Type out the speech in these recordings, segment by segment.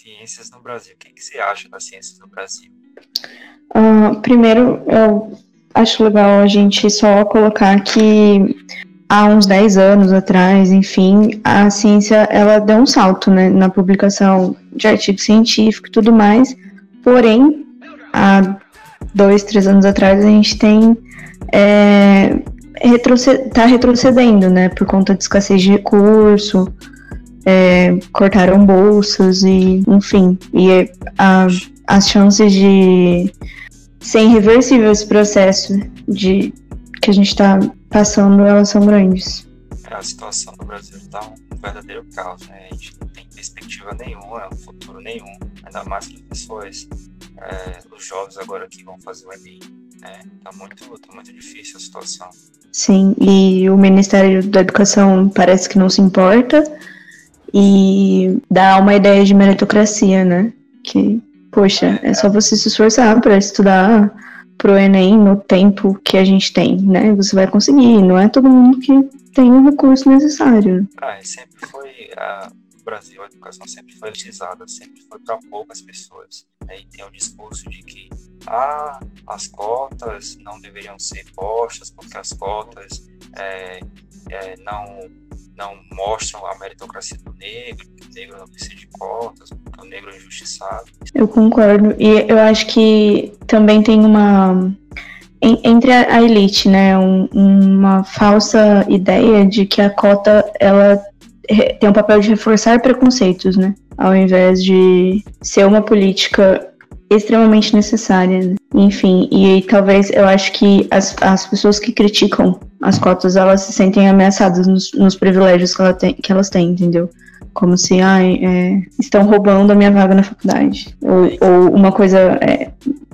ciências no Brasil. O que, que você acha das ciências no Brasil? Uh, primeiro, eu acho legal a gente só colocar que há uns 10 anos atrás, enfim, a ciência ela deu um salto né, na publicação de artigo científico e tudo mais. Porém, há dois, três anos atrás a gente tem é, tá retrocedendo, né, por conta de escassez de recurso, é, cortaram bolsas e, enfim, e a, as chances de ser irreversível esse processo de que a gente está passando, elas são grandes. A situação no Brasil está um verdadeiro caos, né? A gente não tem perspectiva nenhuma, um futuro nenhum, ainda mais para as pessoas, é, os jovens agora que vão fazer o Enem. Né? Tá muito, tá muito difícil a situação. Sim, e o Ministério da Educação parece que não se importa e dá uma ideia de meritocracia, né? Que, poxa, é só você se esforçar para estudar pro Enem no tempo que a gente tem, né? Você vai conseguir, não é todo mundo que tem o recurso necessário. Ah, sempre foi a no Brasil a educação sempre foi elitizada, sempre foi para poucas pessoas. Aí tem o discurso de que ah, as cotas não deveriam ser postas porque as cotas é, é, não não mostram a meritocracia do negro, que o negro não precisa de cotas, porque o negro é injustiçado. Eu concordo. E eu acho que também tem uma. Entre a elite, né, um, uma falsa ideia de que a cota ela tem um papel de reforçar preconceitos, né, ao invés de ser uma política extremamente necessária. Né? Enfim, e talvez eu acho que as, as pessoas que criticam as cotas, elas se sentem ameaçadas nos, nos privilégios que, ela tem, que elas têm, entendeu? Como se, ai, é, estão roubando a minha vaga na faculdade. Ou, ou uma coisa, é,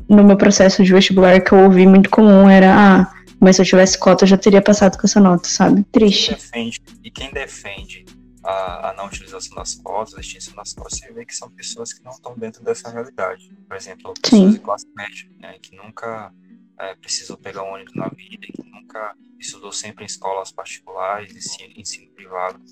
no meu processo de vestibular que eu ouvi muito comum era, ah, mas se eu tivesse cota eu já teria passado com essa nota, sabe? Triste. Quem defende, e quem defende a, a, não utilização das cotas, a extinção das cotas, você vê que são pessoas que não estão dentro dessa realidade. Por exemplo, pessoas Sim. de classe média, né, que nunca é, precisou pegar um ônibus na vida, que nunca estudou sempre em escolas particulares, ensino, ensino privado.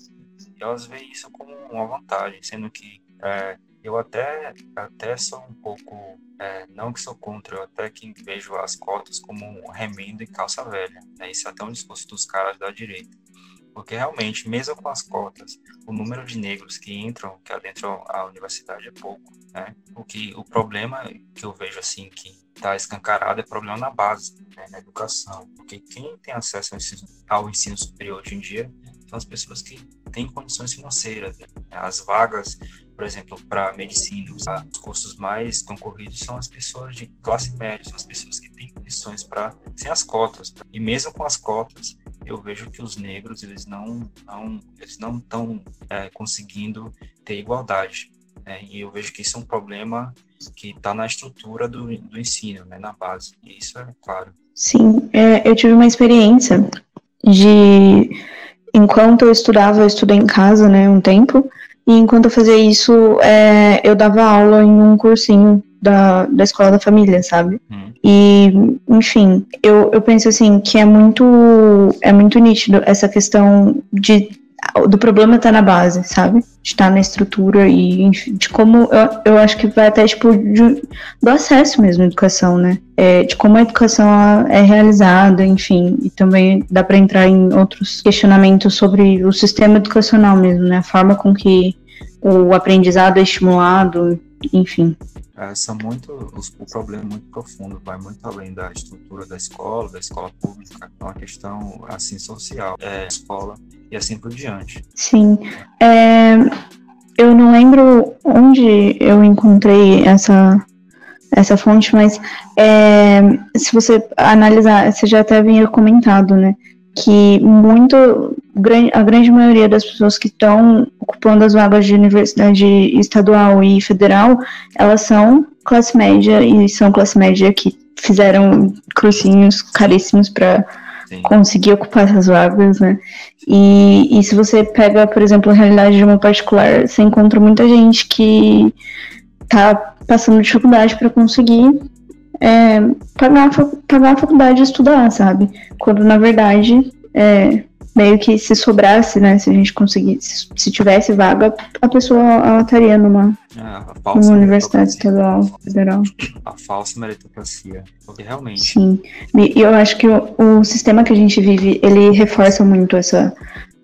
E elas veem isso como uma vantagem, sendo que é, eu até, até sou um pouco, é, não que sou contra, eu até que vejo as cotas como um remendo e calça velha. Né? Isso é até um discurso dos caras da direita porque realmente, mesmo com as cotas, o número de negros que entram, que adentram a universidade é pouco, né? O que o problema que eu vejo assim que está escancarado é problema na base, né? na educação, porque quem tem acesso ao ensino, ao ensino superior hoje em dia são as pessoas que têm condições financeiras. Né? As vagas, por exemplo, para medicina, os cursos mais concorridos são as pessoas de classe média, são as pessoas que têm condições para sem as cotas. E mesmo com as cotas, eu vejo que os negros eles não não eles não estão é, conseguindo ter igualdade né? e eu vejo que isso é um problema que está na estrutura do, do ensino né na base e isso é claro sim é, eu tive uma experiência de enquanto eu estudava eu estudei em casa né um tempo e enquanto eu fazia isso é, eu dava aula em um cursinho da, da escola da família, sabe? Hum. E, enfim, eu, eu penso assim que é muito é muito nítido essa questão de do problema tá na base, sabe? Está na estrutura e enfim, de como eu, eu acho que vai até tipo de, do acesso mesmo à educação, né? É, de como a educação é realizada, enfim, e também dá para entrar em outros questionamentos sobre o sistema educacional mesmo, né? A forma com que o aprendizado é estimulado, enfim é, são muito o problema é muito profundo vai muito além da estrutura da escola da escola pública é uma questão assim social é escola e assim por diante. Sim. É, eu não lembro onde eu encontrei essa essa fonte mas é, se você analisar você já até havia comentado né que muito a grande maioria das pessoas que estão ocupando as vagas de universidade estadual e federal, elas são classe média e são classe média que fizeram cursinhos caríssimos para conseguir ocupar essas vagas, né? E, e se você pega, por exemplo, a realidade de uma particular, você encontra muita gente que tá passando dificuldade para conseguir é, pagar, pagar a faculdade e estudar, sabe? Quando na verdade é, meio que se sobrasse, né? Se a gente conseguisse, se tivesse vaga, a pessoa ela estaria numa, é, numa universidade estadual, federal. A falsa meritocracia. Porque realmente. Sim. E eu acho que o, o sistema que a gente vive, ele reforça muito essa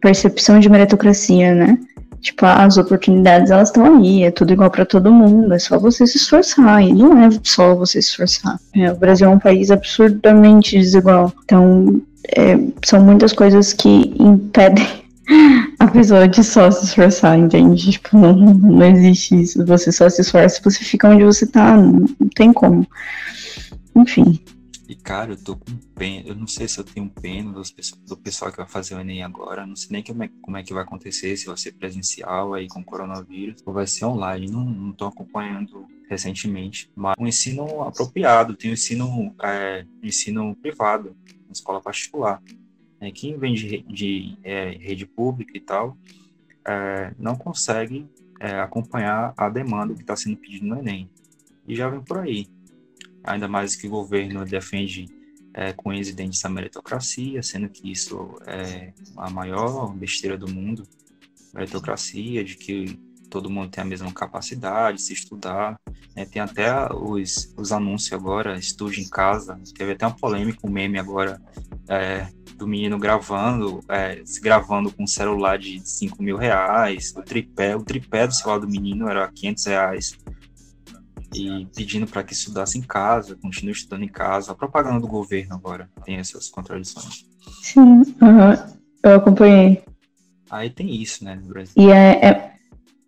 percepção de meritocracia, né? Tipo, as oportunidades elas estão aí, é tudo igual para todo mundo, é só você se esforçar, e não é só você se esforçar. É, o Brasil é um país absurdamente desigual, então é, são muitas coisas que impedem a pessoa de só se esforçar, entende? Tipo, não, não existe isso, você só se esforça, você fica onde você tá, não, tem como. Enfim. E, cara, eu tô com pena. Eu não sei se eu tenho pena do pessoal que vai fazer o Enem agora. Não sei nem como é, como é que vai acontecer, se vai ser presencial aí com coronavírus, ou vai ser online. Não, não tô acompanhando recentemente. Mas um ensino apropriado, tem o um ensino, é, ensino privado, uma escola particular. É, quem vem de, de é, rede pública e tal, é, não consegue é, acompanhar a demanda que está sendo pedida no Enem. E já vem por aí ainda mais que o governo defende é, com os dentes a meritocracia, sendo que isso é a maior besteira do mundo, meritocracia, de que todo mundo tem a mesma capacidade, se estudar, né? tem até os, os anúncios agora, estude em casa, teve até uma polêmica, um meme agora, é, do menino gravando, é, se gravando com um celular de 5 mil reais, o tripé, o tripé do celular do menino era 500 reais, e pedindo para que estudasse em casa, continue estudando em casa. A propaganda do governo agora tem essas contradições. Sim, eu acompanhei. Aí tem isso, né, no Brasil. E é, é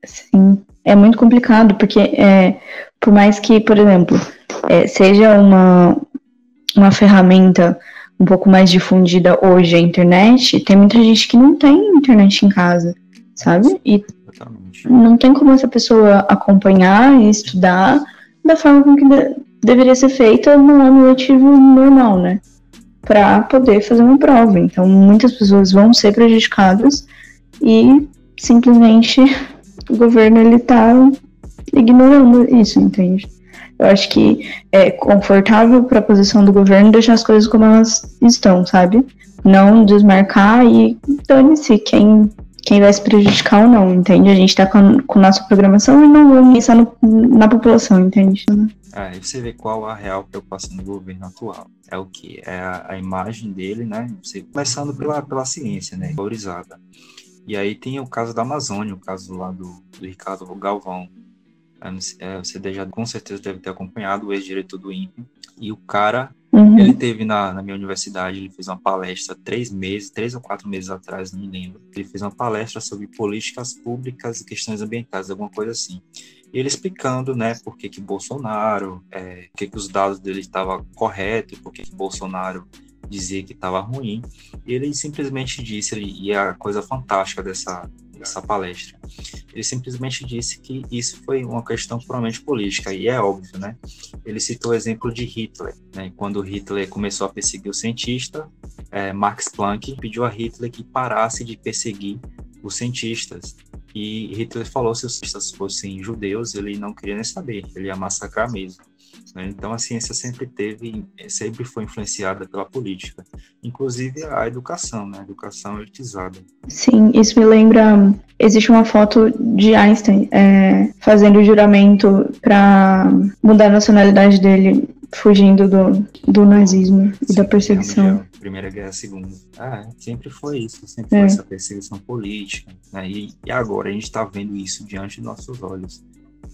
sim, é muito complicado, porque é, por mais que, por exemplo, é, seja uma, uma ferramenta um pouco mais difundida hoje a internet, tem muita gente que não tem internet em casa, sabe? E Exatamente. não tem como essa pessoa acompanhar e estudar da forma como que de, deveria ser feita no ano letivo normal, né? Para poder fazer uma prova. Então, muitas pessoas vão ser prejudicadas e simplesmente o governo ele tá ignorando isso, entende? Eu acho que é confortável para a posição do governo deixar as coisas como elas estão, sabe? Não desmarcar e dane-se quem quem vai se prejudicar ou não, entende? A gente tá com, com nossa programação e não vamos pensar no, na população, entende? Ah, e você vê qual a real preocupação do governo atual. É o que? É a, a, imagem dele, né? Você, começando pela, pela ciência, né? Valorizada. E aí tem o caso da Amazônia, o caso lá do, do Ricardo Galvão. É, você já com certeza deve ter acompanhado o ex-diretor do INPE. E o cara Uhum. Ele teve na, na, minha universidade, ele fez uma palestra três meses, três ou quatro meses atrás, não me lembro. Ele fez uma palestra sobre políticas públicas e questões ambientais, alguma coisa assim. E ele explicando, né, por que que Bolsonaro, é, por que que os dados dele estavam corretos, por que que Bolsonaro dizia que estava ruim. Ele simplesmente disse, e é a coisa fantástica dessa, dessa palestra. Ele simplesmente disse que isso foi uma questão puramente política, e é óbvio, né? Ele citou o exemplo de Hitler, né? Quando Hitler começou a perseguir o cientista, é, Max Planck pediu a Hitler que parasse de perseguir os cientistas. E Hitler falou se os cientistas fossem judeus, ele não queria nem saber, ele ia massacrar mesmo. Né? Então a ciência sempre teve, sempre foi influenciada pela política, inclusive a educação, né? a educação elitizada. Sim, isso me lembra. Existe uma foto de Einstein é, fazendo juramento para mudar a nacionalidade dele, fugindo do, do nazismo e da perseguição. Primeira Guerra, Segunda. Ah, sempre foi isso, sempre é. foi essa perseguição política. Né? E, e agora a gente está vendo isso diante de nossos olhos.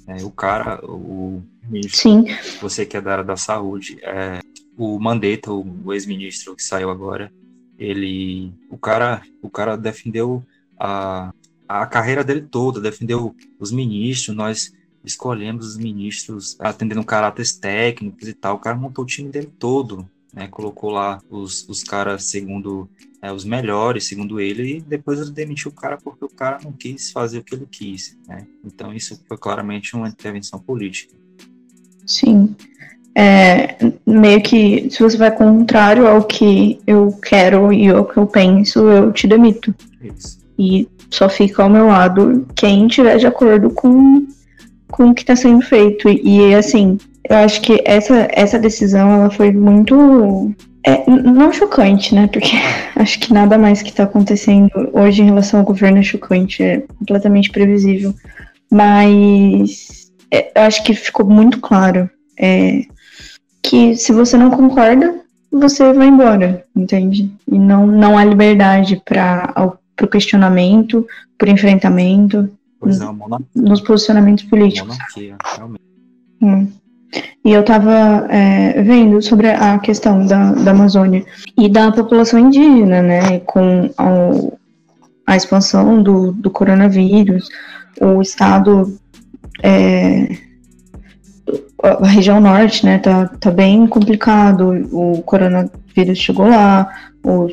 É, o cara, o ministro, Sim. você que é da área da saúde, é, o Mandetta, o, ex-ministro que saiu agora, ele, o cara, o cara defendeu a, a carreira dele toda, defendeu os ministros, nós escolhemos os ministros atendendo caráteres técnicos e tal, o cara montou o time dele todo, né, colocou lá os, os caras segundo é, os melhores, segundo ele, e depois ele demitiu o cara porque o cara não quis fazer o que ele quis. Né? Então isso foi claramente uma intervenção política. Sim. É, meio que se você vai contrário ao que eu quero e ao que eu penso, eu te demito. Isso. E só fica ao meu lado quem estiver de acordo com, com o que está sendo feito. E assim, eu acho que essa, essa decisão ela foi muito É, não chocante, né? Porque acho que nada mais que está acontecendo hoje em relação ao governo é chocante, é completamente previsível. Mas é, eu acho que ficou muito claro é, que se você não concorda, você vai embora, entende? E não, não há liberdade para o questionamento, para enfrentamento, pois é, nos posicionamentos políticos. Monarquia, realmente. Hum. E eu estava é, vendo sobre a questão da, da Amazônia e da população indígena, né? Com a, a expansão do, do coronavírus, o estado. É, a região norte, né, tá, tá bem complicado. O coronavírus chegou lá, o,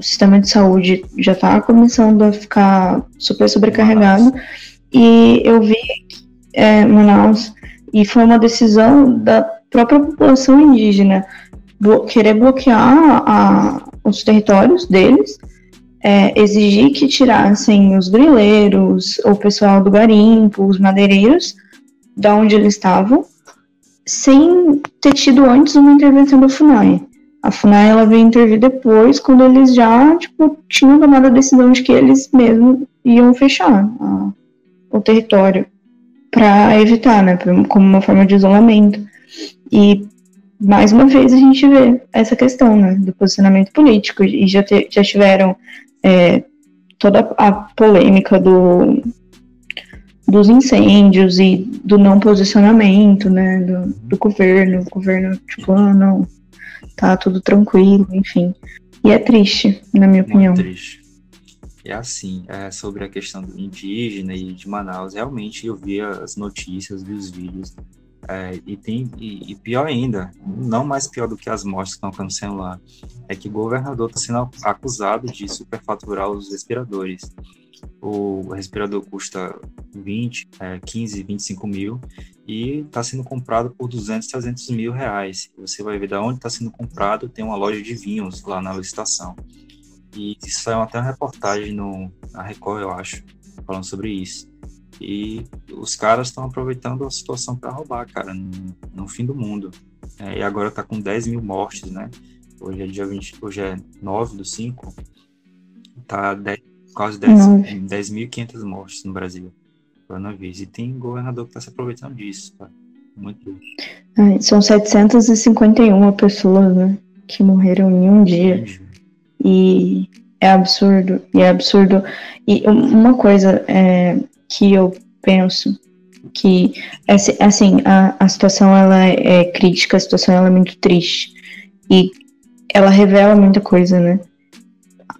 sistema de saúde já tá começando a ficar super sobrecarregado. E eu vi é, Manaus e foi uma decisão da própria população indígena blo querer bloquear a, os territórios deles, é, exigir que tirassem os grileiros, o pessoal do garimpo, os madeireiros, da onde eles estavam, sem ter tido antes uma intervenção da FUNAI. A FUNAI ela veio intervir depois, quando eles já tipo, tinham tomado a decisão de que eles mesmos iam fechar a, o território para evitar, né, como uma forma de isolamento. E mais uma vez a gente vê essa questão, né, do posicionamento político e já, te, já tiveram é, toda a polêmica do dos incêndios e do não posicionamento, né, do, do governo, o governo tipo, ah, não, tá tudo tranquilo, enfim. E é triste, na minha Muito opinião. triste. É assim, é, sobre a questão do indígena e de Manaus, realmente eu vi as notícias, vi os vídeos, é, e tem e, e, pior ainda, não mais pior do que as mortes que estão acontecendo lá, é que o governador está sendo acusado de superfaturar os respiradores. O respirador custa 20, é, 15, 25 mil e está sendo comprado por 200, 300 mil reais. Você vai ver de onde está sendo comprado, tem uma loja de vinhos lá na licitação. E saiu até uma reportagem no, na Record, eu acho, falando sobre isso. E os caras estão aproveitando a situação para roubar, cara, no, no, fim do mundo. É, e agora tá com 10 mil mortes, né? Hoje é dia 20, hoje é 9 do 5. Tá 10, quase 10.500 10 mortes no Brasil. Coronavírus. E tem governador que tá se aproveitando disso, tá? Muito. são 751 pessoas, né? Que morreram em um dia. Entendi. E é absurdo, e é absurdo. E uma coisa é, que eu penso que assim a, a situação ela é crítica, a situação ela é muito triste e ela revela muita coisa, né?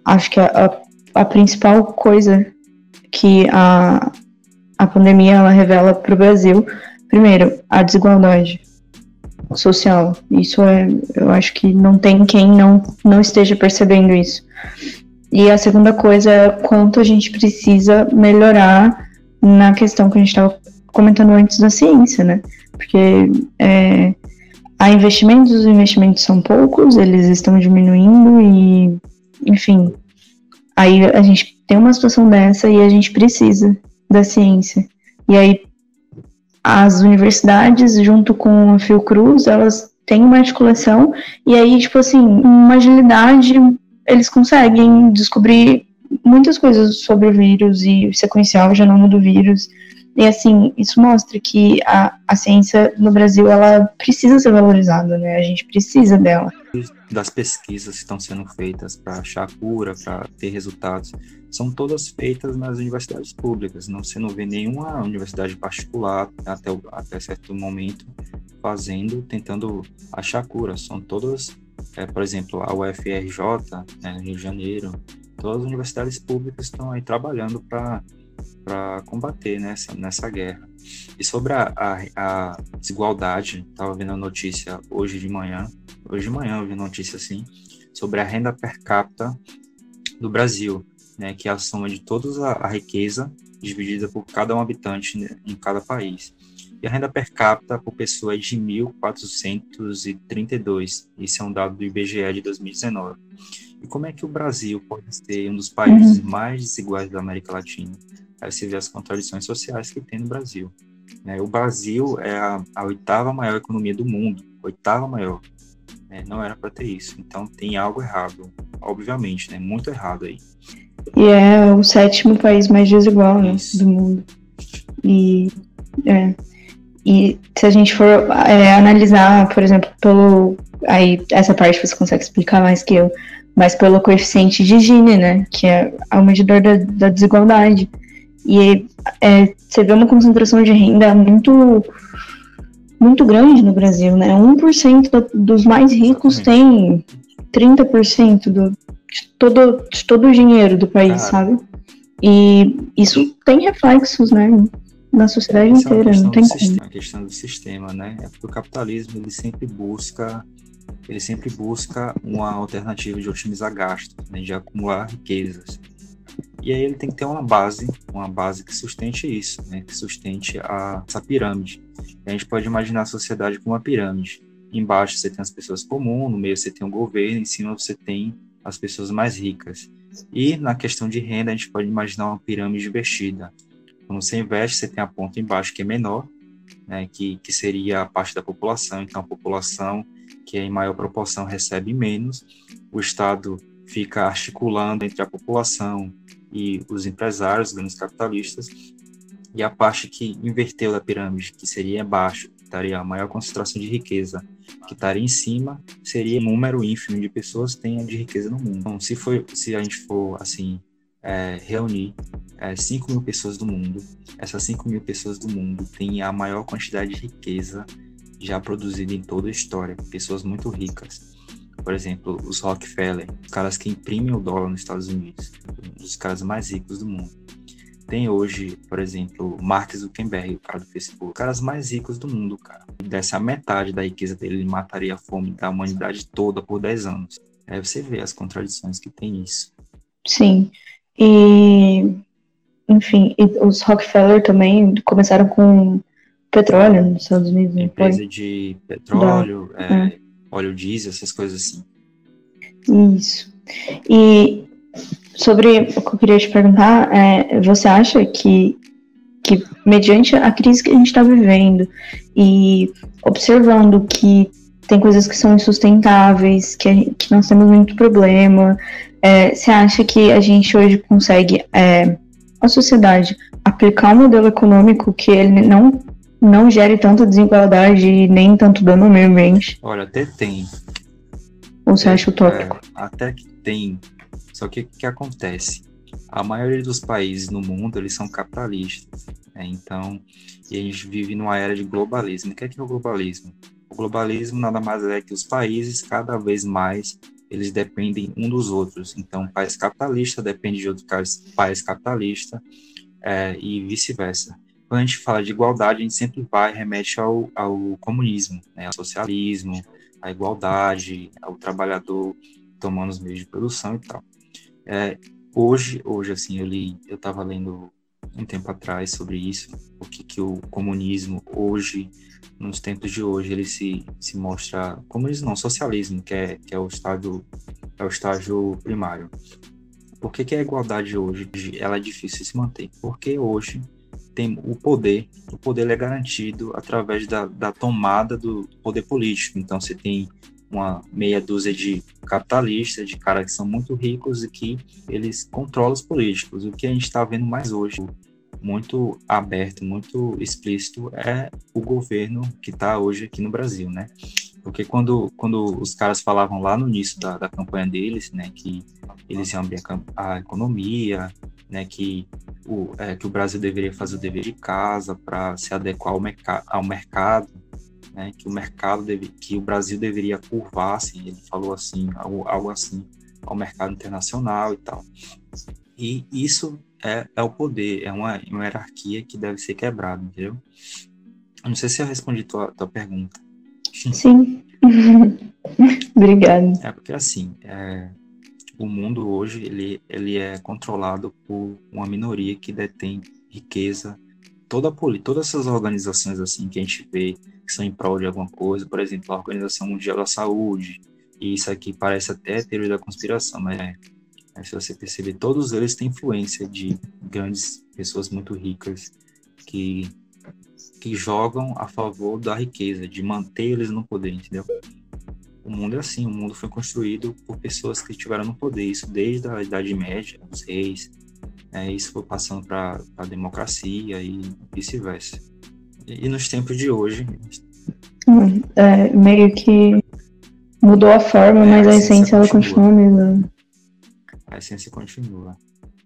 Acho que a, a, a principal coisa que a, a pandemia ela revela para o Brasil, primeiro, a desigualdade social. Isso é, eu acho que não tem quem não, não esteja percebendo isso. E a segunda coisa é quanto a gente precisa melhorar na questão que a gente estava comentando antes da ciência, né? Porque é, há investimentos, os investimentos são poucos, eles estão diminuindo e, enfim, aí a gente tem uma situação dessa e a gente precisa da ciência. E aí as universidades, junto com a Fiocruz, elas têm uma articulação, e aí, tipo assim, uma agilidade, eles conseguem descobrir muitas coisas sobre o vírus e sequenciar o genoma do vírus. E assim, isso mostra que a, a ciência no Brasil, ela precisa ser valorizada, né? A gente precisa dela. Das pesquisas que estão sendo feitas para achar cura, para ter resultados, são todas feitas nas universidades públicas. Não você não vê nenhuma universidade particular até, até certo momento fazendo, tentando achar cura. São todas, é, por exemplo, a UFRJ, né, Rio de Janeiro, todas as universidades públicas estão aí trabalhando para para combater nessa, nessa guerra. E sobre a, a, a desigualdade, estava vendo a notícia hoje de manhã, hoje de manhã eu vi notícia assim, sobre a renda per capita do Brasil né, que é a soma de toda a, a riqueza dividida por cada um habitante né, em cada país. E a renda per capita por pessoa é de 1.432. Isso é um dado do IBGE de 2019. E como é que o Brasil pode ser um dos países uhum. mais desiguais da América Latina? Aí você vê as contradições sociais que tem no Brasil. Né? O Brasil é a, a oitava maior economia do mundo, oitava maior. Né? Não era para ter isso. Então tem algo errado, obviamente, né? Muito errado aí. E é o sétimo país mais desigual né, do mundo. E, é, e se a gente for é, analisar, por exemplo, pelo. Aí, essa parte você consegue explicar mais que eu, mas pelo coeficiente de Gini, né? Que é o medidor da, da desigualdade. E é, você vê uma concentração de renda muito muito grande no Brasil, né? 1% do, dos mais ricos tem 30% do, de, todo, de todo o dinheiro do país, sabe? E isso tem reflexos, né? Na sociedade Essa inteira, é não tem como. Sistema, a questão do sistema, né? É porque o capitalismo ele sempre busca ele sempre busca uma alternativa de otimizar gastos, né, de acumular riquezas. E aí ele tem que ter uma base, uma base que sustente isso, né, que sustente a, essa pirâmide. E a gente pode imaginar a sociedade como uma pirâmide. Embaixo você tem as pessoas comuns, no meio você tem o governo, em cima você tem as pessoas mais ricas. E na questão de renda, a gente pode imaginar uma pirâmide invertida. Quando você investe, você tem a ponta embaixo que é menor, né, que, que seria a parte da população. Então, a população que em maior proporção recebe menos, o Estado fica articulando entre a população e os empresários, os grandes capitalistas, e a parte que inverteu da pirâmide, que seria embaixo, estaria a maior concentração de riqueza, que estaria em cima, seria um número ínfimo de pessoas que tenha de riqueza no mundo. Então, se, for, se a gente for, assim, é, reunir é, 5 mil pessoas do mundo, essas 5 mil pessoas do mundo têm a maior quantidade de riqueza já produzida em toda a história, pessoas muito ricas. Por exemplo, os Rockefeller, os caras que imprimem o dólar nos Estados Unidos, os caras mais ricos do mundo. Tem hoje, por exemplo, Mark Zuckerberg, o cara do Facebook, os caras mais ricos do mundo, cara. Dessa metade da riqueza dele, ele mataria a fome da humanidade toda por 10 anos. Aí você vê as contradições que tem isso. Sim. E, enfim, e os Rockefeller também começaram com petróleo nos Estados Unidos. Empresa de petróleo, é, é. óleo diesel, essas coisas assim. Isso. E sobre o que eu queria te perguntar, é, você acha que, que, mediante a crise que a gente está vivendo e observando que tem coisas que são insustentáveis, que, que nós temos muito problema, é, você acha que a gente hoje consegue, é, a sociedade, aplicar um modelo econômico que ele não não gere tanta desigualdade e nem tanto dano ao meio ambiente. Olha, até tem. Ou você acha utópico? É, até que tem. Só que o que acontece? A maioria dos países no mundo, eles são capitalistas. Né? Então, e a gente vive numa era de globalismo. O que é, que é o globalismo? O globalismo nada mais é que os países, cada vez mais, eles dependem um dos outros. Então, um país capitalista depende de outro país capitalista é, e vice-versa quando a gente fala de igualdade, a gente sempre vai, remete ao, ao comunismo, né, ao socialismo, à igualdade, ao trabalhador tomando os meios de produção e tal. É, hoje, hoje, assim, eu li, eu estava lendo um tempo atrás sobre isso, o que, que o comunismo hoje, nos tempos de hoje, ele se, se mostra, comunismo não, socialismo, que é, que é o estágio, é o estágio primário. Por que, que a igualdade hoje, ela é difícil de se manter? Porque hoje tem o poder, o poder é garantido através da, da tomada do poder político. Então, você tem uma meia dúzia de capitalistas, de caras que são muito ricos e que eles controlam os políticos. O que a gente está vendo mais hoje, muito aberto, muito explícito, é o governo que está hoje aqui no Brasil, né? Porque quando, quando os caras falavam lá no início da, da campanha deles, né, que eles iam abrir a, a economia, né, que o, é, que o Brasil deveria fazer o dever de casa para se adequar ao, merc ao mercado, né, que o mercado deve, que o Brasil deveria curvar, assim, ele falou assim, algo, algo assim, ao mercado internacional e tal. E isso é, é o poder, é uma, uma hierarquia que deve ser quebrada, entendeu? Eu não sei se eu respondi tua, tua pergunta. Sim. Obrigada. É porque assim, é, o mundo hoje ele, ele é controlado por uma minoria que detém riqueza. Toda todas essas organizações assim que a gente vê que são em prol de alguma coisa, por exemplo, a Organização Mundial da Saúde, e isso aqui parece até teoria da conspiração, mas é, é, se você perceber, todos eles têm influência de grandes pessoas muito ricas que que jogam a favor da riqueza, de manter eles no poder, entendeu? o mundo é assim, o mundo foi construído por pessoas que estiveram no poder, isso desde a Idade Média, os reis, é, isso foi passando para a democracia e vice-versa. E, nos tempos de hoje... É, meio que mudou a forma, é, mas a, a essência, essência ela continua a mesma. A essência continua.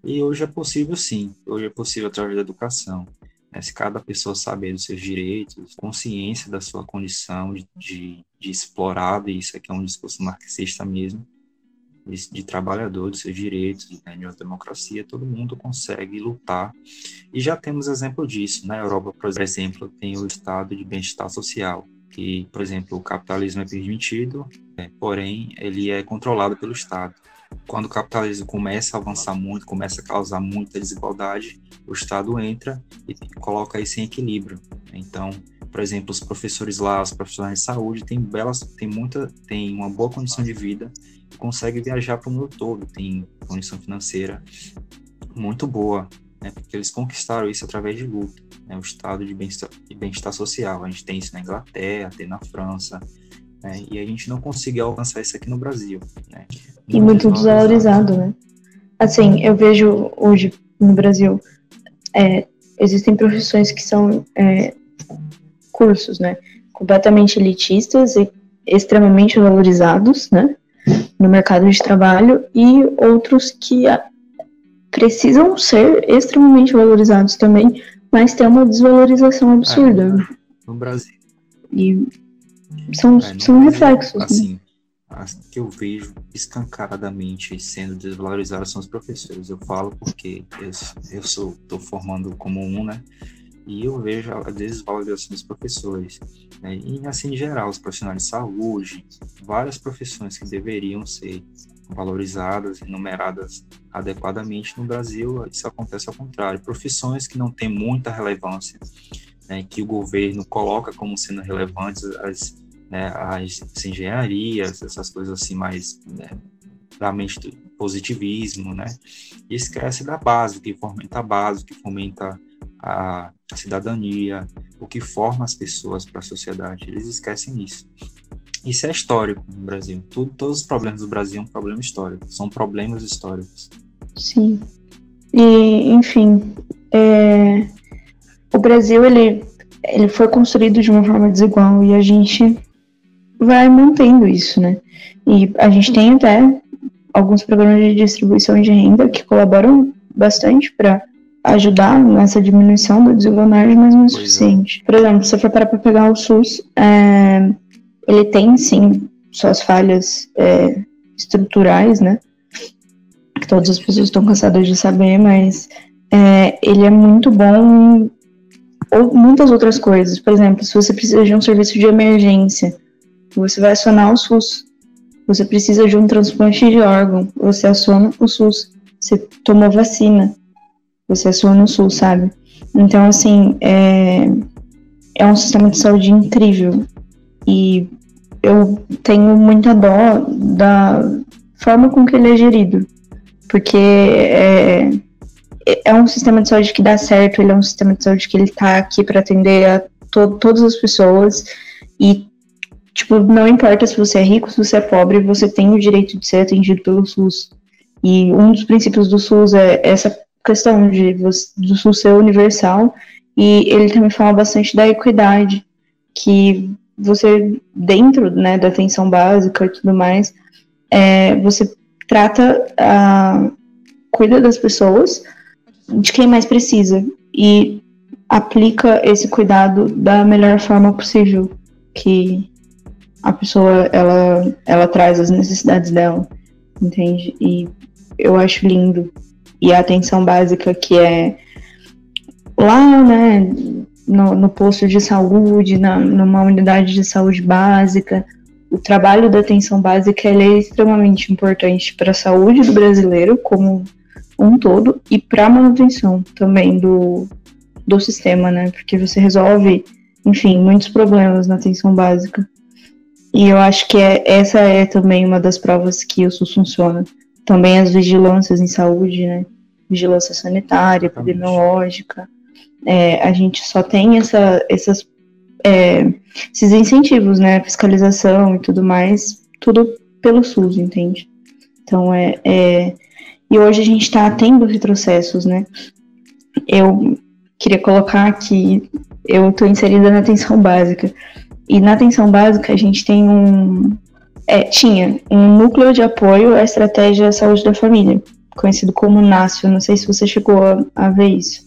E hoje é possível sim, hoje é possível através da educação. Né? Se cada pessoa saber dos seus direitos, consciência da sua condição de, de, de explorado, e isso aqui é um discurso marxista mesmo, de, de trabalhador, dos seus direitos, né? de uma democracia, todo mundo consegue lutar. E já temos exemplo disso. Na Europa, por exemplo, tem o estado de bem-estar social, que, por exemplo, o capitalismo é permitido, é, porém, ele é controlado pelo Estado quando o capitalismo começa a avançar muito, começa a causar muita desigualdade, o Estado entra e coloca isso em equilíbrio. Então, por exemplo, os professores lá, os profissionais de saúde têm belas, têm muita, têm uma boa condição de vida, conseguem viajar para o mundo todo, tem condição financeira muito boa, né, porque eles conquistaram isso através de luta, né, o estado de bem-estar bem social. A gente tem isso na Inglaterra, tem na França, né, e a gente não conseguiu alcançar isso aqui no Brasil. Né, e muito desvalorizado, né? Assim, eu vejo hoje no Brasil, é, existem profissões que são é, cursos, né? Completamente elitistas e extremamente valorizados, né? No mercado de trabalho e outros que precisam ser extremamente valorizados também, mas tem uma desvalorização absurda. É, no Brasil. E são, é, são reflexos. Né? Assim, né? as que eu vejo escancaradamente sendo desvalorizadas são os professores. Eu falo porque eu, eu sou estou formando como um, né? E eu vejo a desvalorização dos professores. Né? E assim, em geral, os profissionais de saúde, várias profissões que deveriam ser valorizadas e numeradas adequadamente no Brasil, isso acontece ao contrário. Profissões que não têm muita relevância, né? que o governo coloca como sendo relevantes, as né, as, as engenharias, essas coisas assim mais né, mente do positivismo, né? E esquece da base, que fomenta a base, que fomenta a, cidadania, o que forma as pessoas para a sociedade. Eles esquecem isso. Isso é histórico no Brasil. Tudo, todos os problemas do Brasil são um problema histórico. São problemas históricos. Sim. E, enfim, é... o Brasil ele, ele foi construído de uma forma desigual e a gente vai mantendo isso, né? E a gente tem até alguns programas de distribuição de renda que colaboram bastante para ajudar nessa diminuição da desigualdade, mas não é, é suficiente. Por exemplo, se você for parar para pegar o SUS, é, ele tem sim suas falhas é, estruturais, né? Que todas as pessoas estão cansadas de saber, mas é, ele é muito bom em ou muitas outras coisas. Por exemplo, se você precisa de um serviço de emergência, você vai acionar o SUS. Você precisa de um transplante de órgão, você aciona o SUS. Você tomou vacina, você aciona o SUS, sabe? Então, assim, é, é um sistema de saúde incrível. E eu tenho muita dó da forma com que ele é gerido. Porque é, é um sistema de saúde que dá certo, ele é um sistema de saúde que ele tá aqui para atender a to todas as pessoas. E Tipo, não importa se você é rico, se você é pobre, você tem o direito de ser atendido pelo SUS. E um dos princípios do SUS é essa questão de do SUS ser universal. E ele também fala bastante da equidade, que você, dentro né, da atenção básica e tudo mais, é, você trata, a, cuida das pessoas, de quem mais precisa. E aplica esse cuidado da melhor forma possível. Que a pessoa ela ela traz as necessidades dela, entende? E eu acho lindo. E a atenção básica que é lá, né, no, no posto de saúde, na, numa unidade de saúde básica, o trabalho da atenção básica é extremamente importante para a saúde do brasileiro como um todo e para a manutenção também do, do sistema, né? Porque você resolve, enfim, muitos problemas na atenção básica. E eu acho que é, essa é também uma das provas que o SUS funciona. Também as vigilâncias em saúde, né? Vigilância sanitária, epidemiológica. É, a gente só tem essa, essas, é, esses incentivos, né? Fiscalização e tudo mais. tudo pelo SUS, entende? Então é, é e hoje a gente está tendo retrocessos, né? Eu queria colocar que eu estou inserida na atenção básica e na atenção básica a gente tem um é, tinha um núcleo de apoio à estratégia saúde da família, conhecido como NASF. Não sei se você chegou a, a ver isso.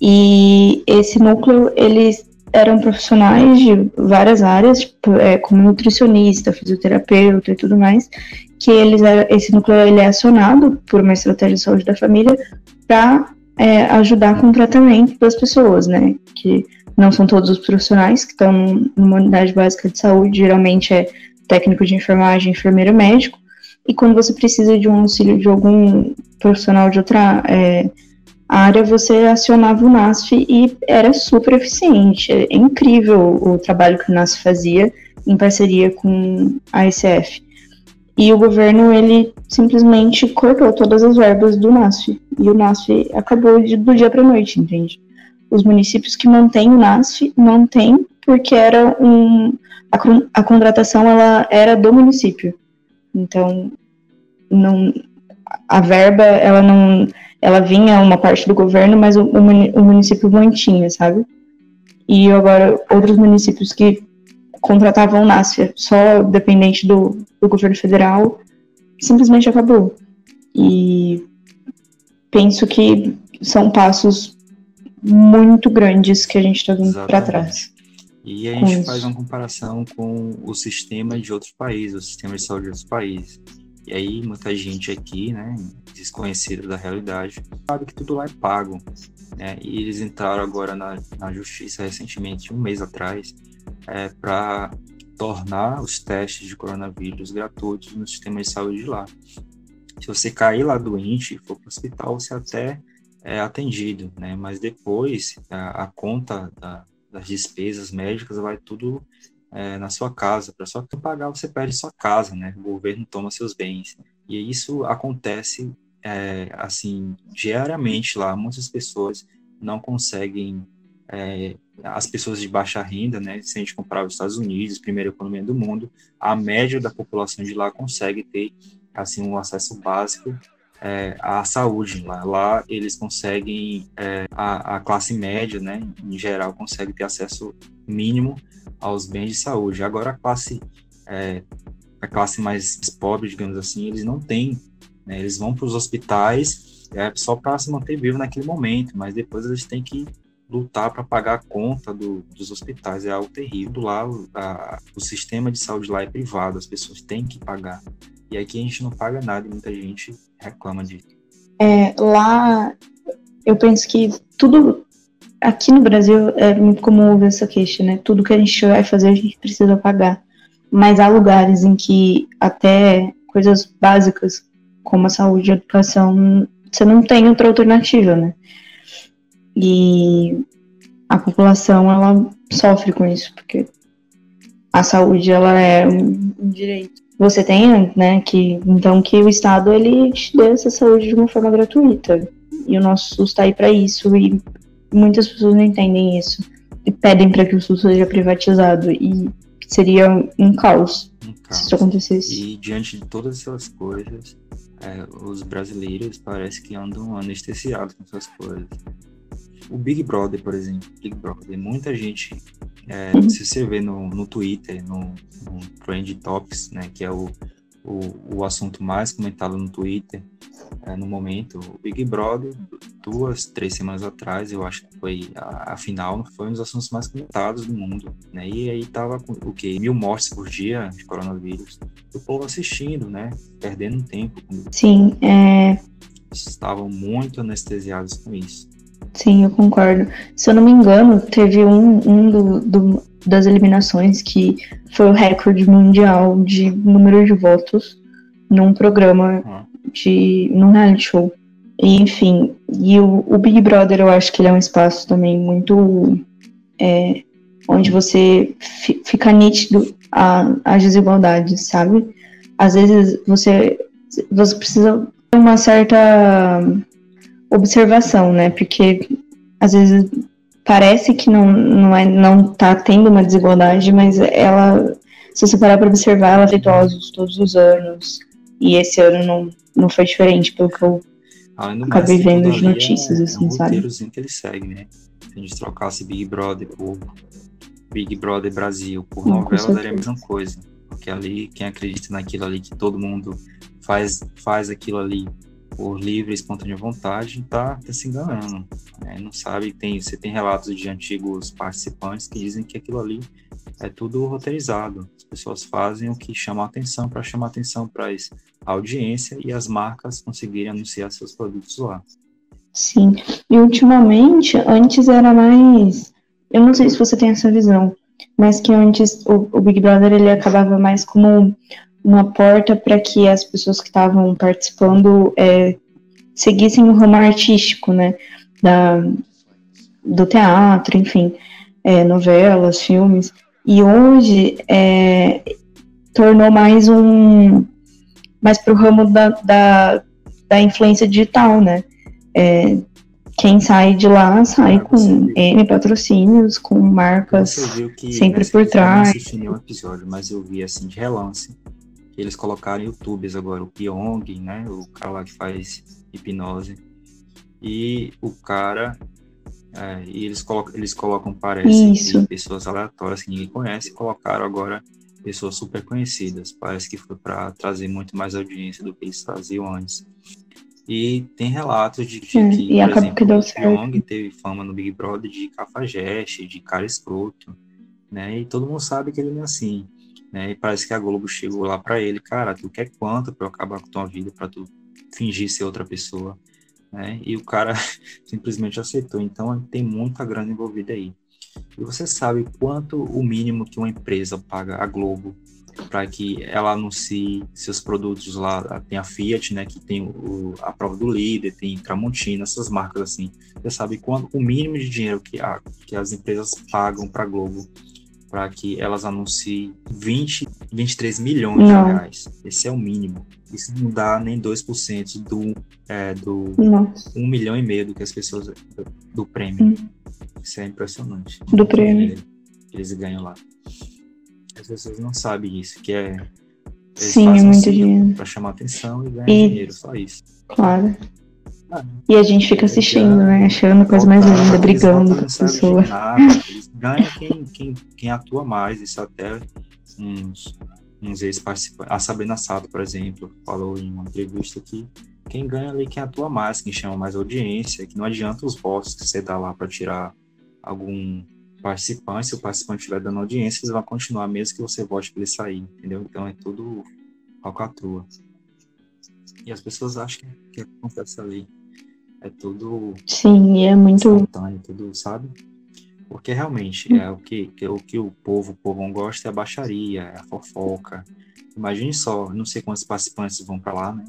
E esse núcleo eles eram profissionais de várias áreas, tipo, é, como nutricionista, fisioterapeuta e tudo mais, que eles esse núcleo ele é acionado por uma estratégia de saúde da família para é, ajudar com o tratamento das pessoas, né? Que não são todos os profissionais que estão numa unidade básica de saúde, geralmente é técnico de enfermagem, enfermeiro médico, e quando você precisa de um auxílio de algum profissional de outra é, área, você acionava o NASF e era super eficiente. É incrível o trabalho que o NASF fazia em parceria com a SF. E o governo, ele simplesmente cortou todas as verbas do NASF. E o NASF acabou de, do dia para noite, entende? Os municípios que mantêm o NASF mantêm porque era um a, a contratação ela era do município. Então, não a verba ela não ela vinha uma parte do governo, mas o, o município mantinha, sabe? E agora outros municípios que contratavam NASF só dependente do, do governo federal simplesmente acabou. E penso que são passos muito grandes que a gente está vindo para trás. E a gente faz uma comparação com o sistema de outros países, o sistema de saúde de outros países. E aí muita gente aqui, né, desconhecida da realidade, sabe que tudo lá é pago. Né? E eles entraram agora na, na justiça recentemente, um mês atrás, é, para tornar os testes de coronavírus gratuitos no sistema de saúde de lá. Se você cair lá doente e for para o hospital, você até é atendido, né? Mas depois a, a conta da, das despesas médicas vai tudo é, na sua casa. Para só que pagar, você perde sua casa, né? O governo toma seus bens. E isso acontece, é, assim, diariamente lá. Muitas pessoas não conseguem, é, as pessoas de baixa renda, né? Se a gente comparar os Estados Unidos, primeira economia do mundo, a média da população de lá consegue ter, assim, um acesso básico é, à saúde. Lá, lá eles conseguem, é, a, a, classe média, né, em geral, consegue ter acesso mínimo aos bens de saúde. Agora, a classe, é, a classe mais pobre, digamos assim, eles não têm. Né, eles vão para os hospitais é, só para se manter vivo naquele momento, mas depois eles têm que lutar para pagar a conta do, dos hospitais. É algo terrível. Lá, a, o sistema de saúde lá é privado, as pessoas têm que pagar. E aqui a gente não paga nada e muita gente reclama disso. É, lá, eu penso que tudo. Aqui no Brasil é muito comum ouvir essa queixa, né? Tudo que a gente vai fazer a gente precisa pagar. Mas há lugares em que até coisas básicas, como a saúde e a educação, você não tem outra alternativa, né? E a população, ela sofre com isso, porque a saúde, ela é um direito você tem, né, que então que o Estado ele te dê essa saúde de uma forma gratuita. E o nosso SUS está aí para isso e muitas pessoas não entendem isso e pedem para que o SUS seja privatizado e seria um caos, um caos. se isso acontecesse. E diante de todas essas coisas, é, os brasileiros parece que andam anestesiados com essas coisas. O Big Brother, por exemplo, Big Brother, muita gente é, uhum. Se você vê no, no Twitter, no, no Trend Topics, né, que é o, o, o assunto mais comentado no Twitter é, no momento, o Big Brother, duas, três semanas atrás, eu acho que foi a, a final, foi um dos assuntos mais comentados do mundo, né? E aí tava com o que mil mortes por dia de coronavírus, o povo assistindo, né? Perdendo tempo. Sim, é... Estavam muito anestesiados com isso. Sim, eu concordo. Se eu não me engano, teve um, um do, do, das eliminações que foi o recorde mundial de número de votos num programa ah. de. num reality show. E, enfim, e o, o, Big Brother eu acho que ele é um espaço também muito. É, onde você fica nítido a, as desigualdades, sabe? Às vezes você, você precisa ter uma certa observação, né? Porque às vezes parece que não, não, é, não tá tendo uma desigualdade, mas ela se você parar para observar, ela é feita todos os anos. E esse ano não, não foi diferente, pelo que eu acabei vendo de notícias, é, assim, é um sabe? que ele segue, né? Se a gente trocasse Big Brother por Big Brother Brasil por novela, daria a mesma coisa. Porque ali, quem acredita naquilo ali, que todo mundo faz, faz aquilo ali por livre e espontânea vontade, tá, tá se enganando. Né? Não sabe, tem, você tem relatos de antigos participantes que dizem que aquilo ali é tudo roteirizado. As pessoas fazem o que chama atenção para chamar atenção para a audiência e as marcas conseguirem anunciar seus produtos lá. Sim, e ultimamente, antes era mais. Eu não sei se você tem essa visão, mas que antes o, o Big Brother ele acabava mais como uma porta para que as pessoas que estavam participando é, seguissem o ramo artístico, né? Da, do teatro, enfim, é, novelas, filmes. E hoje é, tornou mais um mais para o ramo da, da, da, influência digital, né? É, quem sai de lá sai com N patrocínios, com marcas sempre por trás. Eu não assisti nenhum episódio, mas eu vi assim de relance eles colocaram youtubers agora, o Pyong, né? O cara lá que faz hipnose. E o cara. É, e eles colocam, eles colocam, parece, pessoas aleatórias que ninguém conhece, e colocaram agora pessoas super conhecidas. Parece que foi para trazer muito mais audiência do que eles traziam antes. E tem relatos de, de é, que, por exemplo, o Pyong teve fama no Big Brother de cafajeste, de cara escroto, né? E todo mundo sabe que ele não é assim né? E parece que a Globo chegou lá para ele, cara, tu quer quanto para eu acabar com tua vida, para tu fingir ser outra pessoa, né? E o cara simplesmente aceitou. Então tem muita grana envolvida aí. E você sabe quanto o mínimo que uma empresa paga a Globo para que ela anuncie seus produtos lá. Tem a Fiat, né, que tem o, a prova do líder, tem Tramontina, essas marcas assim. Você sabe quanto o mínimo de dinheiro que, a, que as empresas pagam para a Globo para que elas anunciem 20, 23 milhões não. de reais. Esse é o mínimo. Isso não dá nem 2% do, é, do 1 milhão e meio do que as pessoas do, do prêmio. Hum. Isso é impressionante. Do prêmio. Que eles ganham lá. As pessoas não sabem isso, que é. Sim, é muito dinheiro. Para chamar atenção e ganhar e... dinheiro, só isso. Claro. E a gente fica assistindo, né? Achando coisa mais linda, brigando com a pessoa. Ganha quem, quem, quem atua mais, isso até uns, uns ex-participantes. A Sabrina Sato, por exemplo, falou em uma entrevista que quem ganha ali quem atua mais, quem chama mais audiência, que não adianta os votos que você dá lá para tirar algum participante, se o participante estiver dando audiência, eles vão continuar mesmo que você vote para ele sair, entendeu? Então é tudo falcatrua. E as pessoas acham que, que acontece ali. É tudo. Sim, é muito. Espontâneo, tudo, sabe? Porque realmente é o que, o que o povo, o povo gosta é a baixaria, é a fofoca. Imagine só, não sei quantos participantes vão para lá, né?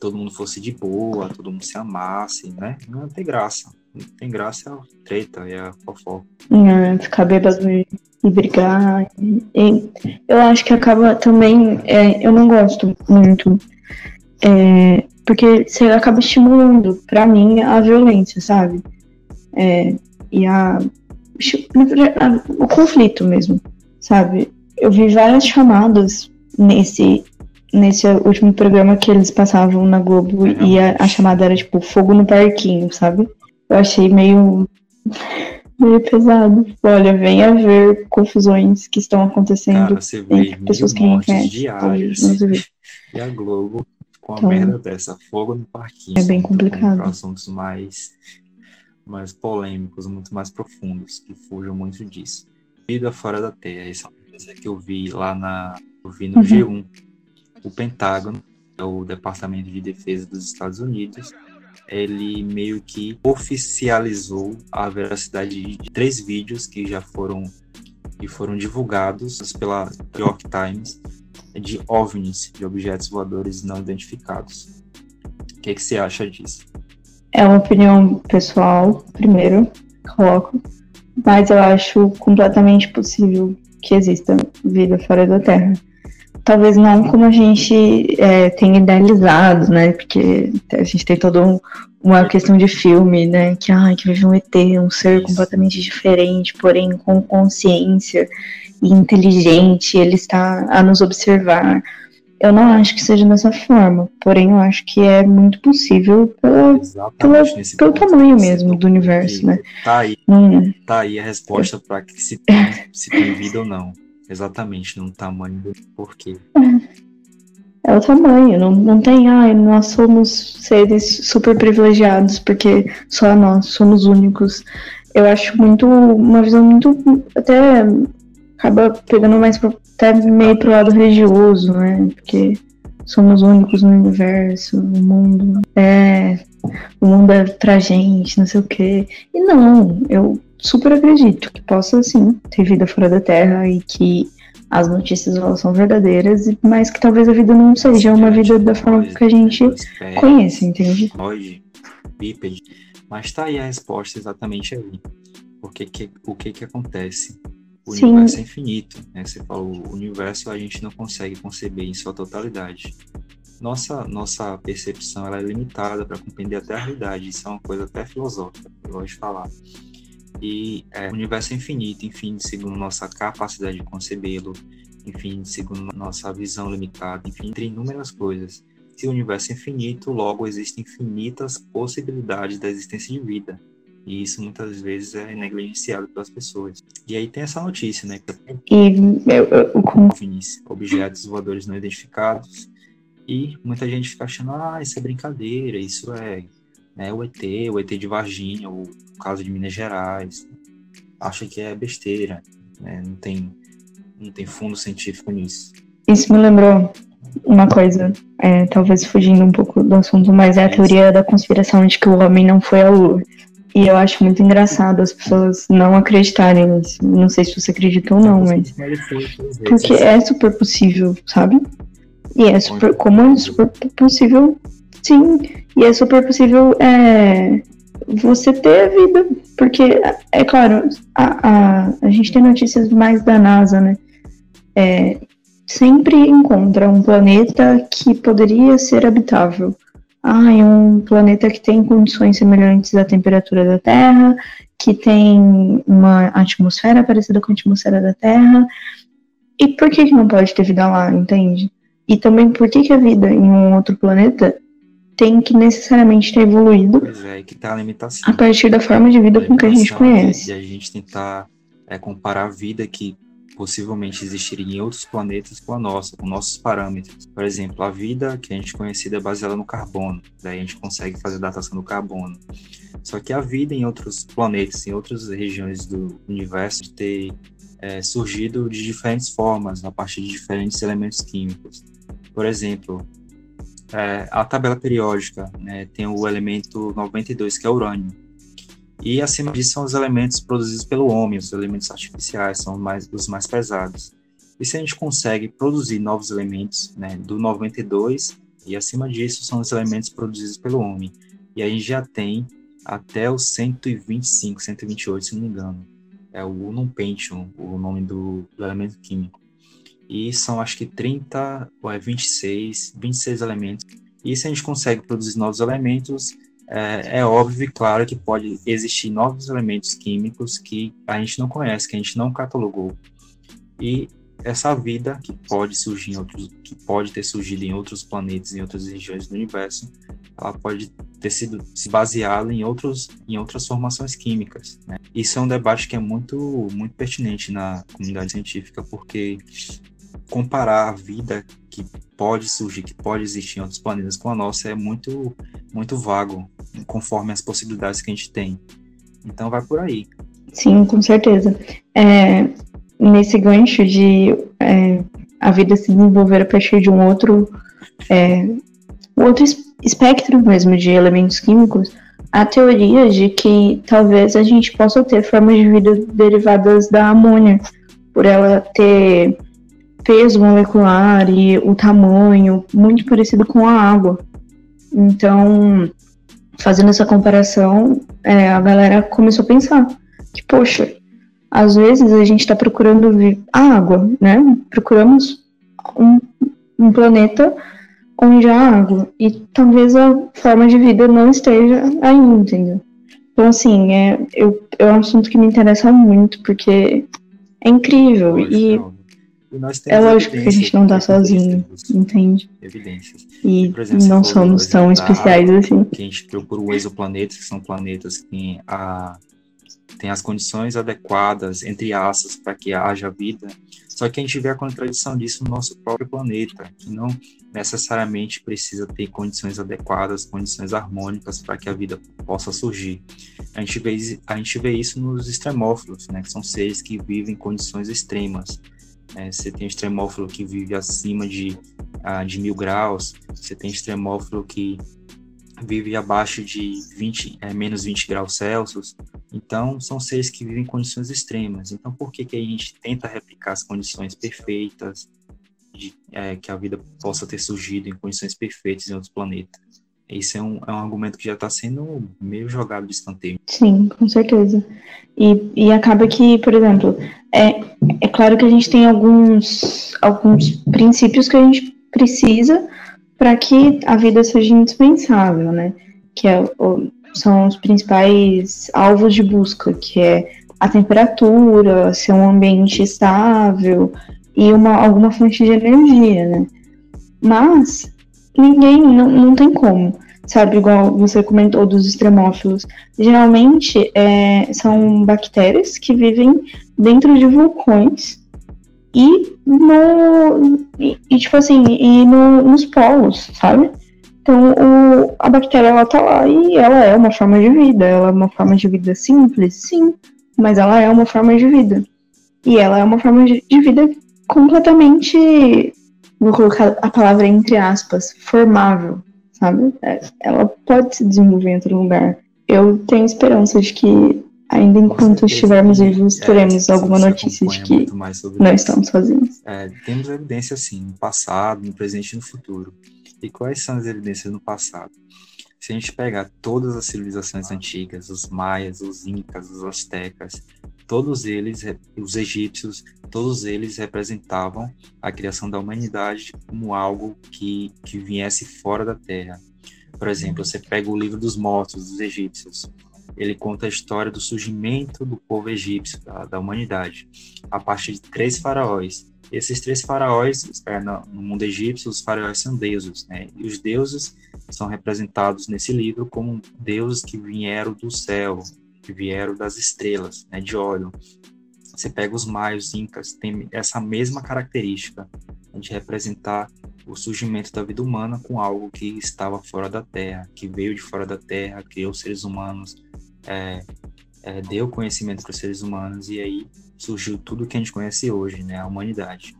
Todo mundo fosse de boa, todo mundo se amasse, né? Não tem graça. Não tem graça é a treta, é a fofoca. É, ficar bêbado e, e brigar. E, e, eu acho que acaba também. É, eu não gosto muito. É, porque você acaba estimulando, para mim, a violência, sabe? É, e a, a, o conflito mesmo, sabe? Eu vi várias chamadas nesse, nesse último programa que eles passavam na Globo e a, a chamada era tipo fogo no parquinho, sabe? Eu achei meio meio pesado. Olha, venha ver confusões que estão acontecendo Cara, entre pessoas que não conhecem. E a Globo com uma então, merda dessa, fogo no parquinho. É bem complicado. assuntos mais, mais polêmicos, muito mais profundos, que fujam muito disso. Vida fora da Terra, essa é uma coisa que eu vi lá na. Eu vi no uhum. G1. O Pentágono, é o Departamento de Defesa dos Estados Unidos, ele meio que oficializou a veracidade de três vídeos que já foram que foram divulgados pela New York Times de OVNIs, de objetos voadores não identificados. O que, que você acha disso? É uma opinião pessoal, primeiro, coloco, mas eu acho completamente possível que exista vida fora da Terra. talvez não como a gente é, tem idealizado, né? Porque a gente tem toda um, uma questão de filme, né? Que, ai, que vive um ET, um ser completamente diferente, porém com consciência e inteligente, ele está a nos observar. Eu não acho que seja dessa forma, porém eu acho que é muito possível pela, pela pelo tamanho mesmo do universo, né? Tá aí, hum. tá aí a resposta para que se tem, se tem vida ou não. Exatamente, no tamanho do porquê. É o tamanho, não, não tem, ai, nós somos seres super privilegiados porque só nós somos únicos. Eu acho muito, uma visão muito, até acaba pegando mais pro, até meio pro lado religioso, né? Porque somos únicos no universo, no mundo. É, o mundo é pra gente, não sei o quê. E não, eu super acredito que possa sim ter vida fora da Terra e que as notícias elas são verdadeiras, mas que talvez a vida não seja uma vida da forma que a gente conhece, entende? Hoje, bípede. Mas tá aí a resposta exatamente ali. Porque que, o que que acontece? O Sim. universo é infinito, né? Você falou, o universo a gente não consegue conceber em sua totalidade. Nossa, nossa percepção ela é limitada para compreender até a realidade. Isso é uma coisa até filosófica, eu gosto de falar. E é, o universo é infinito, enfim, segundo nossa capacidade de concebê-lo, enfim, segundo nossa visão limitada, enfim, entre inúmeras coisas. Se o universo é infinito, logo existem infinitas possibilidades da existência de vida. E isso muitas vezes é negligenciado pelas pessoas. E aí tem essa notícia, né? E eu, eu, objetos voadores não identificados. E muita gente fica achando, ah, isso é brincadeira, isso é né, o ET, o ET de Varginha, o caso de Minas Gerais. Acha que é besteira, né? não, tem, não tem fundo científico nisso. Isso me lembrou uma coisa, é, talvez fugindo um pouco do assunto, mas é a teoria da conspiração de que o homem não foi à Lua. E eu acho muito engraçado as pessoas não acreditarem nisso. Não sei se você acredita ou não, mas. Porque é super possível, sabe? E é super. Como é super possível Sim, e é super possível é, você ter a vida, porque, é claro, a, a, a gente tem notícias mais da NASA, né? É, sempre encontra um planeta que poderia ser habitável. Ah, é um planeta que tem condições semelhantes à temperatura da Terra, que tem uma atmosfera parecida com a atmosfera da Terra. E por que, que não pode ter vida lá, entende? E também por que, que a vida em um outro planeta tem que necessariamente ter evoluído. Pois é, que tá a limitação. A partir da forma de vida com que a gente conhece. E a gente tentar é, comparar a vida que possivelmente existiria em outros planetas com a nossa, com nossos parâmetros. Por exemplo, a vida que a gente conhecida é baseada no carbono, daí a gente consegue fazer datação do carbono. Só que a vida em outros planetas, em outras regiões do universo, ter é, surgido de diferentes formas, a partir de diferentes elementos químicos. Por exemplo, é, a tabela periódica né, tem o elemento 92, que é urânio. E acima disso são os elementos produzidos pelo homem, os elementos artificiais, são mais, os mais pesados. E se a gente consegue produzir novos elementos né, do 92, e acima disso são os elementos produzidos pelo homem. E a gente já tem até o 125, 128, se não me engano. É o Unum Pentium, o nome do, do elemento químico e são acho que 30 ou é 26, 26 elementos. E se a gente consegue produzir novos elementos, é, é, óbvio e claro que pode existir novos elementos químicos que a gente não conhece, que a gente não catalogou. E essa vida que pode surgir em outros, que pode ter surgido em outros planetas, em outras regiões do universo, ela pode ter sido se baseada em outros, em outras formações químicas. Né? Isso é um debate que é muito, muito pertinente na comunidade científica, porque comparar a vida que pode surgir, que pode existir em outros planetas com a nossa é muito, muito vago, conforme as possibilidades que a gente tem. Então vai por aí. Sim, com certeza. É, nesse gancho de é, a vida se desenvolver a partir de um outro, é, outro espectro mesmo de elementos químicos, há teoria de que talvez a gente possa ter formas de vida derivadas da amônia, por ela ter peso molecular e o tamanho muito parecido com a água. Então, fazendo essa comparação, é, a galera começou a pensar que, poxa, às vezes a gente está procurando água, né? Procuramos um, um planeta onde há água. E talvez a forma de vida não esteja ainda, entendeu? Então, assim, é, eu, é um assunto que me interessa muito, porque é incrível. Lógico, e é lógico que a gente não está sozinho, entende? Evidências. E exemplo, não somos tão especiais assim. Que a gente procura exoplanetas, que são planetas que têm, a, têm as condições adequadas, entre aspas, para que haja vida. Só que a gente vê a contradição disso no nosso próprio planeta, que não necessariamente precisa ter condições adequadas, condições harmônicas para que a vida possa surgir. A gente vê, a gente vê isso nos extremófilos, né, que são seres que vivem em condições extremas. É, você tem extremófilo que vive acima de, uh, de mil graus, você tem extremófilo que vive abaixo de 20, é, menos 20 graus Celsius. Então, são seres que vivem em condições extremas. Então, por que, que a gente tenta replicar as condições perfeitas, de é, que a vida possa ter surgido em condições perfeitas em outros planetas? Esse é um, é um argumento que já está sendo meio jogado de escanteio. Sim, com certeza. E, e acaba que, por exemplo, é, é claro que a gente tem alguns, alguns princípios que a gente precisa para que a vida seja indispensável, né? Que é, são os principais alvos de busca, que é a temperatura, ser um ambiente estável e uma, alguma fonte de energia, né? Mas ninguém, não, não tem como, sabe? Igual você comentou dos extremófilos. Geralmente é, são bactérias que vivem dentro de vulcões e no e, tipo assim e no, nos polos sabe? Então o, a bactéria ela tá lá e ela é uma forma de vida. Ela é uma forma de vida simples sim mas ela é uma forma de vida. E ela é uma forma de, de vida completamente vou colocar a palavra entre aspas formável sabe? É, ela pode se desenvolver em outro lugar. Eu tenho esperança de que ainda enquanto estivermos vivos, teremos é, alguma notícia de que não estamos sozinhos. É, temos evidência, sim, no passado, no presente e no futuro. E quais são as evidências no passado? Se a gente pegar todas as civilizações antigas, os maias, os incas, os astecas, todos eles, os egípcios, todos eles representavam a criação da humanidade como algo que, que viesse fora da Terra. Por exemplo, você pega o livro dos mortos dos egípcios ele conta a história do surgimento do povo egípcio, da, da humanidade, a partir de três faraós. Esses três faraós, é, no, mundo egípcio, os faraós são deuses, né? E os deuses são representados nesse livro como deuses que vieram do céu, que vieram das estrelas, né, de óleo. Você pega os maios, incas, tem essa mesma característica de representar o surgimento da vida humana com algo que estava fora da Terra, que veio de fora da Terra, criou seres humanos, é, é, deu conhecimento para os seres humanos e aí surgiu tudo que a gente conhece hoje, né, a humanidade.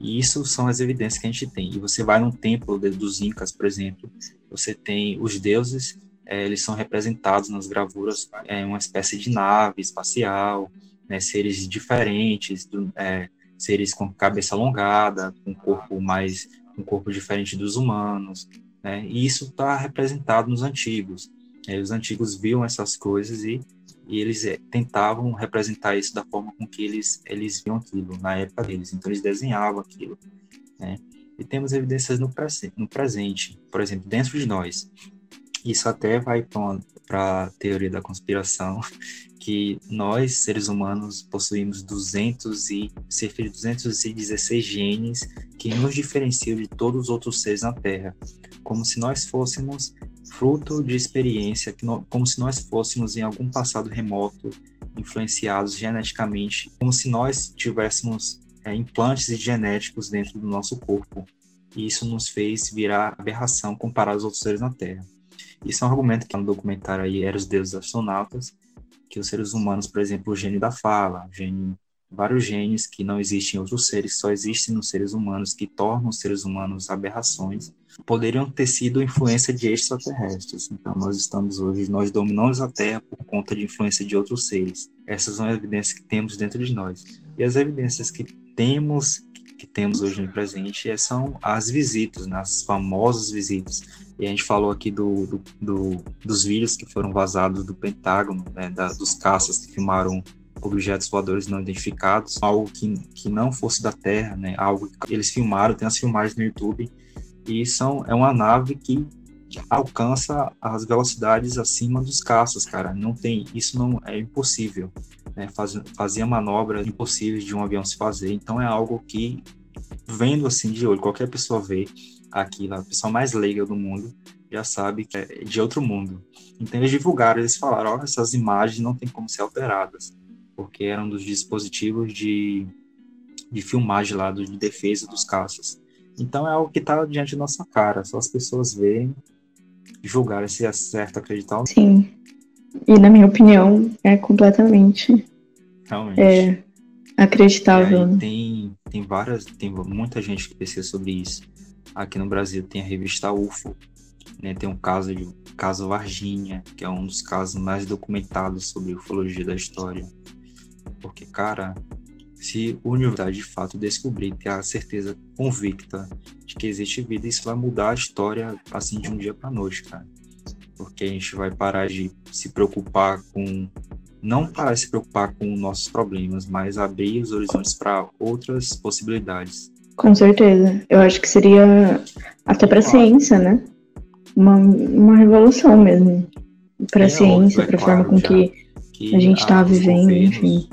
E isso são as evidências que a gente tem. E você vai num templo dos Incas, por exemplo, você tem os deuses, é, eles são representados nas gravuras é uma espécie de nave espacial, né, seres diferentes, do, é, seres com cabeça alongada, com corpo mais um corpo diferente dos humanos, né? E isso está representado nos antigos. É, os antigos viam essas coisas e, e eles é, tentavam representar isso da forma com que eles, eles viam aquilo na época deles. Então, eles desenhavam aquilo. Né? E temos evidências no, no presente, por exemplo, dentro de nós. Isso até vai para a teoria da conspiração, que nós, seres humanos, possuímos 200 e, cerca de 216 genes que nos diferenciam de todos os outros seres na Terra, como se nós fôssemos fruto de experiência, como se nós fôssemos em algum passado remoto influenciados geneticamente, como se nós tivéssemos é, implantes genéticos dentro do nosso corpo. E isso nos fez virar aberração comparado aos outros seres na Terra. Isso é um argumento que no documentário aí era os deuses astronautas, que os seres humanos, por exemplo, o gene da fala, vários genes que não existem em outros seres, só existem nos seres humanos, que tornam os seres humanos aberrações, poderiam ter sido influência de extraterrestres. Então, nós estamos hoje, nós dominamos a Terra por conta de influência de outros seres. Essas são as evidências que temos dentro de nós. E as evidências que temos que temos hoje no presente são as visitas, né, as famosas visitas. E a gente falou aqui do, do, do dos vídeos que foram vazados do Pentágono, né, da, dos caças que filmaram objetos voadores não identificados, algo que, que não fosse da Terra, né? Algo que eles filmaram, tem as filmagens no YouTube, e são, é uma nave que alcança as velocidades acima dos caças, cara. Não tem, isso não é impossível. Né? Faz, fazia manobras impossíveis de um avião se fazer. Então é algo que, vendo assim de olho, qualquer pessoa vê aquilo, a pessoa mais leiga do mundo já sabe que é de outro mundo. Então eles divulgaram, eles falaram, olha, essas imagens não tem como ser alteradas porque eram dos dispositivos de, de filmagem lá, de defesa dos caças. Então é algo que está diante da nossa cara, só as pessoas verem, julgarem se é certo acreditar ou. Sim. E na minha opinião, é completamente Realmente. É, acreditável. Né? Tem, tem várias, tem muita gente que pesquisa sobre isso. Aqui no Brasil tem a revista UFO, né? Tem um caso de caso Varginha, que é um dos casos mais documentados sobre ufologia da história. Porque, cara, se a universidade de fato descobrir, ter a certeza convicta de que existe vida, isso vai mudar a história assim de um dia para noite, cara. Porque a gente vai parar de se preocupar com. Não parar de se preocupar com nossos problemas, mas abrir os horizontes para outras possibilidades. Com certeza. Eu acho que seria até para a ciência, né? Uma, uma revolução mesmo. Para a é ciência, para a é forma com que, que a gente está vivendo, enfim